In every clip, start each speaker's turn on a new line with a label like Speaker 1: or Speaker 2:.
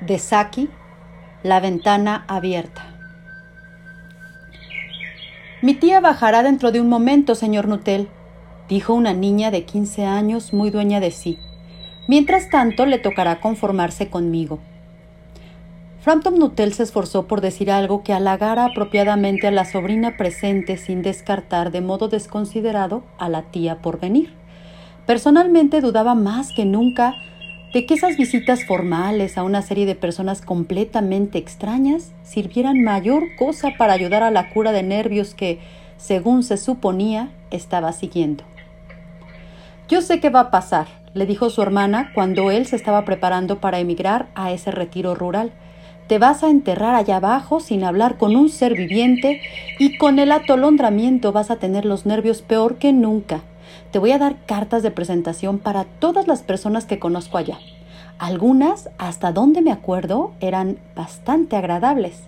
Speaker 1: de Saki, La ventana abierta. Mi tía bajará dentro de un momento, señor Nutel, dijo una niña de quince años muy dueña de sí. Mientras tanto, le tocará conformarse conmigo. Frampton Nutel se esforzó por decir algo que halagara apropiadamente a la sobrina presente sin descartar de modo desconsiderado a la tía por venir. Personalmente dudaba más que nunca de que esas visitas formales a una serie de personas completamente extrañas sirvieran mayor cosa para ayudar a la cura de nervios que, según se suponía, estaba siguiendo. Yo sé qué va a pasar, le dijo su hermana cuando él se estaba preparando para emigrar a ese retiro rural. Te vas a enterrar allá abajo sin hablar con un ser viviente y con el atolondramiento vas a tener los nervios peor que nunca. Te voy a dar cartas de presentación para todas las personas que conozco allá. Algunas, hasta donde me acuerdo, eran bastante agradables.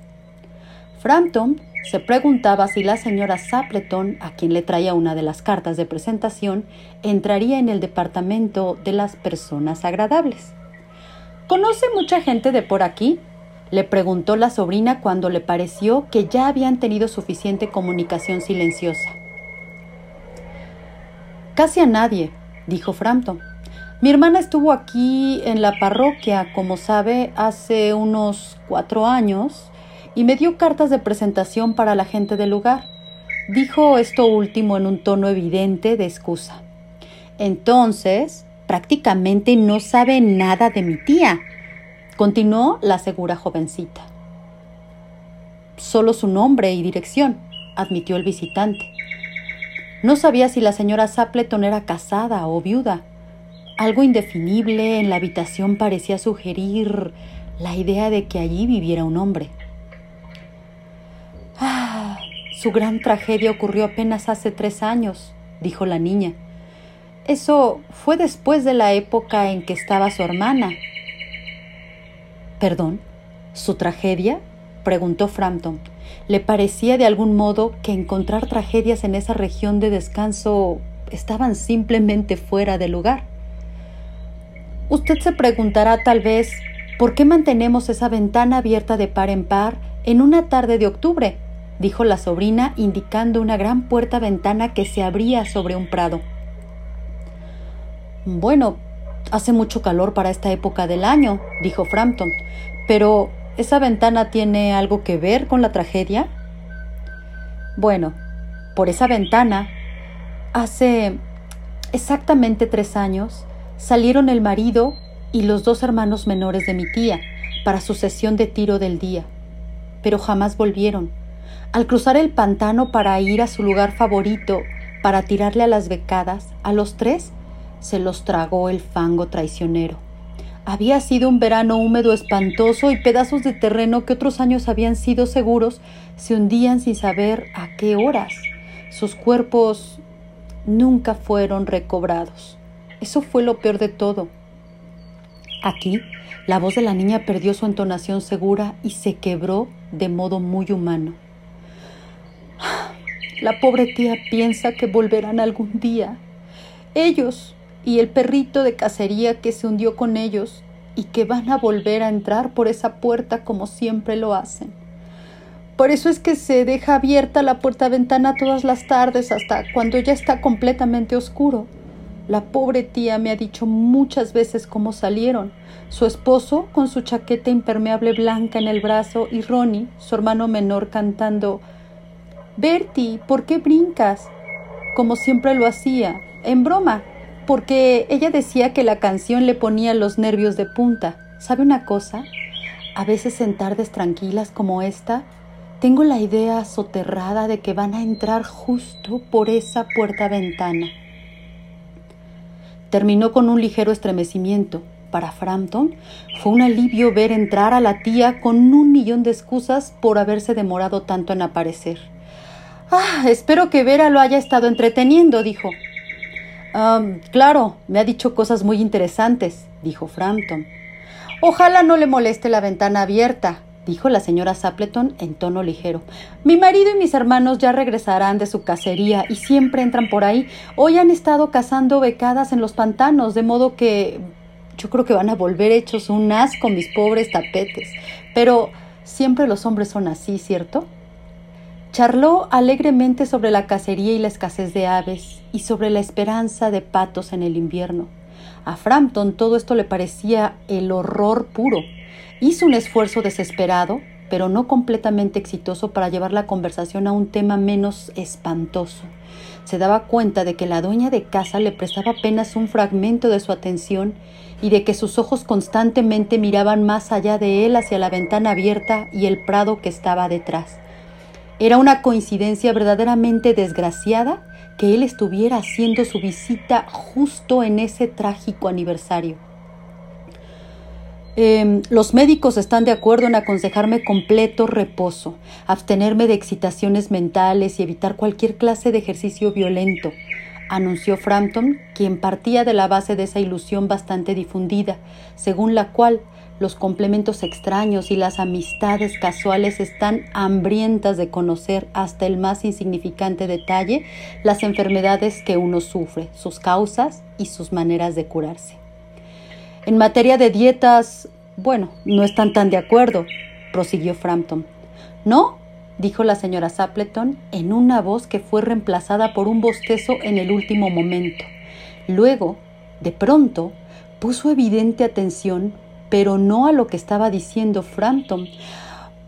Speaker 1: Frampton se preguntaba si la señora Sapleton, a quien le traía una de las cartas de presentación, entraría en el departamento de las personas agradables. ¿Conoce mucha gente de por aquí? le preguntó la sobrina cuando le pareció que ya habían tenido suficiente comunicación silenciosa. Casi a nadie, dijo Frampton. Mi hermana estuvo aquí en la parroquia, como sabe, hace unos cuatro años y me dio cartas de presentación para la gente del lugar. Dijo esto último en un tono evidente de excusa. Entonces, prácticamente no sabe nada de mi tía, continuó la segura jovencita. Solo su nombre y dirección, admitió el visitante. No sabía si la señora Sapleton era casada o viuda. Algo indefinible en la habitación parecía sugerir la idea de que allí viviera un hombre. Ah, su gran tragedia ocurrió apenas hace tres años, dijo la niña. Eso fue después de la época en que estaba su hermana. ¿Perdón? ¿Su tragedia? Preguntó Frampton. Le parecía de algún modo que encontrar tragedias en esa región de descanso estaban simplemente fuera de lugar. Usted se preguntará tal vez por qué mantenemos esa ventana abierta de par en par en una tarde de octubre, dijo la sobrina indicando una gran puerta ventana que se abría sobre un prado. Bueno, hace mucho calor para esta época del año, dijo Frampton, pero ¿Esa ventana tiene algo que ver con la tragedia? Bueno, por esa ventana, hace exactamente tres años, salieron el marido y los dos hermanos menores de mi tía para su sesión de tiro del día, pero jamás volvieron. Al cruzar el pantano para ir a su lugar favorito para tirarle a las becadas, a los tres se los tragó el fango traicionero. Había sido un verano húmedo espantoso y pedazos de terreno que otros años habían sido seguros se hundían sin saber a qué horas. Sus cuerpos nunca fueron recobrados. Eso fue lo peor de todo. Aquí, la voz de la niña perdió su entonación segura y se quebró de modo muy humano. La pobre tía piensa que volverán algún día. Ellos, y el perrito de cacería que se hundió con ellos y que van a volver a entrar por esa puerta como siempre lo hacen. Por eso es que se deja abierta la puerta ventana todas las tardes hasta cuando ya está completamente oscuro. La pobre tía me ha dicho muchas veces cómo salieron. Su esposo con su chaqueta impermeable blanca en el brazo y Ronnie, su hermano menor, cantando Bertie, ¿por qué brincas? como siempre lo hacía, en broma, porque ella decía que la canción le ponía los nervios de punta. ¿Sabe una cosa? A veces en tardes tranquilas como esta, tengo la idea soterrada de que van a entrar justo por esa puerta ventana. Terminó con un ligero estremecimiento. Para Frampton fue un alivio ver entrar a la tía con un millón de excusas por haberse demorado tanto en aparecer. Ah, espero que Vera lo haya estado entreteniendo, dijo claro, me ha dicho cosas muy interesantes, dijo Frampton. Ojalá no le moleste la ventana abierta, dijo la señora Sapleton en tono ligero. Mi marido y mis hermanos ya regresarán de su cacería y siempre entran por ahí. Hoy han estado cazando becadas en los pantanos, de modo que Yo creo que van a volver hechos un asco mis pobres tapetes. Pero siempre los hombres son así, ¿cierto? Charló alegremente sobre la cacería y la escasez de aves y sobre la esperanza de patos en el invierno. A Frampton todo esto le parecía el horror puro. Hizo un esfuerzo desesperado, pero no completamente exitoso para llevar la conversación a un tema menos espantoso. Se daba cuenta de que la dueña de casa le prestaba apenas un fragmento de su atención y de que sus ojos constantemente miraban más allá de él hacia la ventana abierta y el prado que estaba detrás. Era una coincidencia verdaderamente desgraciada que él estuviera haciendo su visita justo en ese trágico aniversario. Em, los médicos están de acuerdo en aconsejarme completo reposo, abstenerme de excitaciones mentales y evitar cualquier clase de ejercicio violento, anunció Frampton, quien partía de la base de esa ilusión bastante difundida, según la cual los complementos extraños y las amistades casuales están hambrientas de conocer hasta el más insignificante detalle las enfermedades que uno sufre, sus causas y sus maneras de curarse. En materia de dietas, bueno, no están tan de acuerdo, prosiguió Frampton. ¿No? dijo la señora Sapleton en una voz que fue reemplazada por un bostezo en el último momento. Luego, de pronto, puso evidente atención, pero no a lo que estaba diciendo Frampton.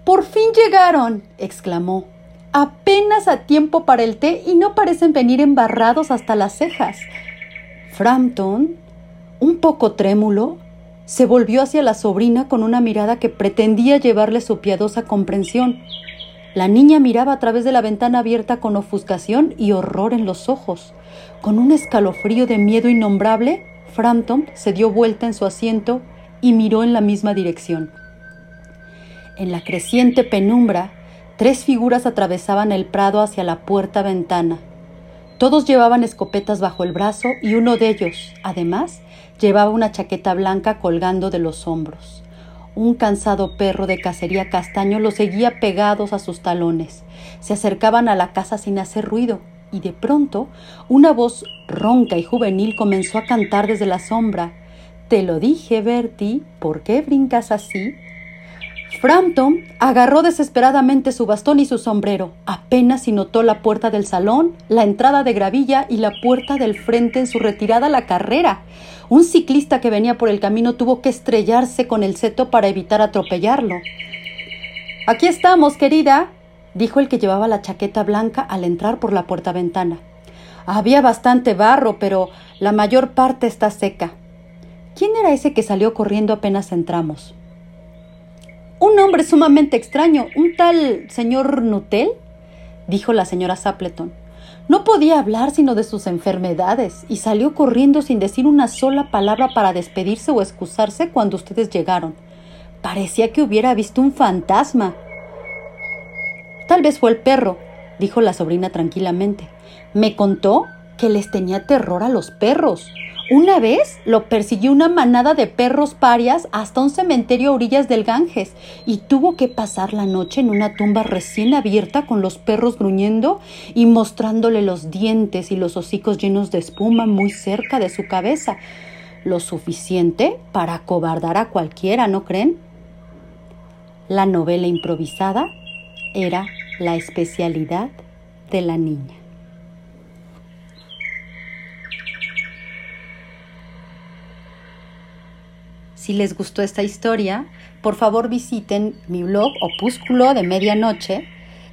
Speaker 1: Por fin llegaron, exclamó. Apenas a tiempo para el té y no parecen venir embarrados hasta las cejas. Frampton un poco trémulo, se volvió hacia la sobrina con una mirada que pretendía llevarle su piadosa comprensión. La niña miraba a través de la ventana abierta con ofuscación y horror en los ojos. Con un escalofrío de miedo innombrable, Frampton se dio vuelta en su asiento y miró en la misma dirección. En la creciente penumbra, tres figuras atravesaban el prado hacia la puerta ventana. Todos llevaban escopetas bajo el brazo y uno de ellos, además, Llevaba una chaqueta blanca colgando de los hombros. Un cansado perro de cacería castaño los seguía pegados a sus talones. Se acercaban a la casa sin hacer ruido, y de pronto una voz ronca y juvenil comenzó a cantar desde la sombra. Te lo dije, Bertie, ¿por qué brincas así? Frampton agarró desesperadamente su bastón y su sombrero. Apenas si notó la puerta del salón, la entrada de gravilla y la puerta del frente en su retirada a la carrera. Un ciclista que venía por el camino tuvo que estrellarse con el seto para evitar atropellarlo. Aquí estamos, querida, dijo el que llevaba la chaqueta blanca al entrar por la puerta ventana. Había bastante barro, pero la mayor parte está seca. ¿Quién era ese que salió corriendo apenas entramos? Un hombre sumamente extraño, un tal señor Nutel, dijo la señora Sapleton. No podía hablar sino de sus enfermedades y salió corriendo sin decir una sola palabra para despedirse o excusarse cuando ustedes llegaron. Parecía que hubiera visto un fantasma. Tal vez fue el perro, dijo la sobrina tranquilamente. Me contó que les tenía terror a los perros. Una vez lo persiguió una manada de perros parias hasta un cementerio a orillas del Ganges y tuvo que pasar la noche en una tumba recién abierta con los perros gruñendo y mostrándole los dientes y los hocicos llenos de espuma muy cerca de su cabeza. Lo suficiente para acobardar a cualquiera, ¿no creen? La novela improvisada era la especialidad de la niña. Si les gustó esta historia, por favor visiten mi blog Opúsculo de Medianoche,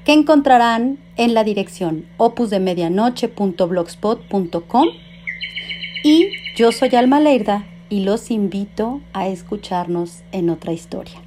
Speaker 1: que encontrarán en la dirección opusdemedianoche.blogspot.com. Y yo soy Alma Leirda y los invito a escucharnos en otra historia.